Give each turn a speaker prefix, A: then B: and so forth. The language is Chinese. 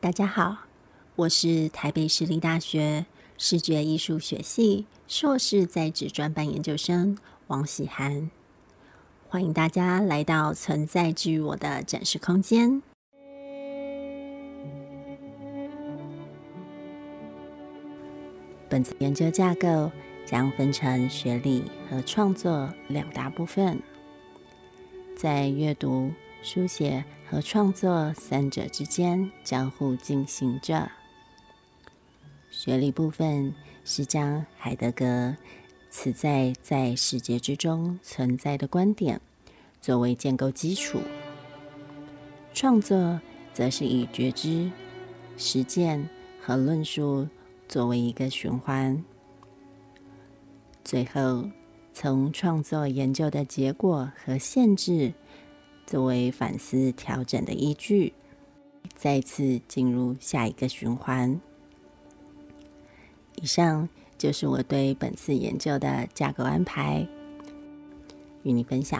A: 大家好，我是台北市立大学视觉艺术学系硕士在职专班研究生王喜涵，欢迎大家来到存在之我的展示空间。本次研究架构将分成学历和创作两大部分，在阅读、书写和创作三者之间交互进行着。学理部分是将海德格“此在在世界之中存在”的观点作为建构基础，创作则是以觉知、实践和论述。作为一个循环，最后从创作研究的结果和限制作为反思调整的依据，再次进入下一个循环。以上就是我对本次研究的架构安排，与你分享。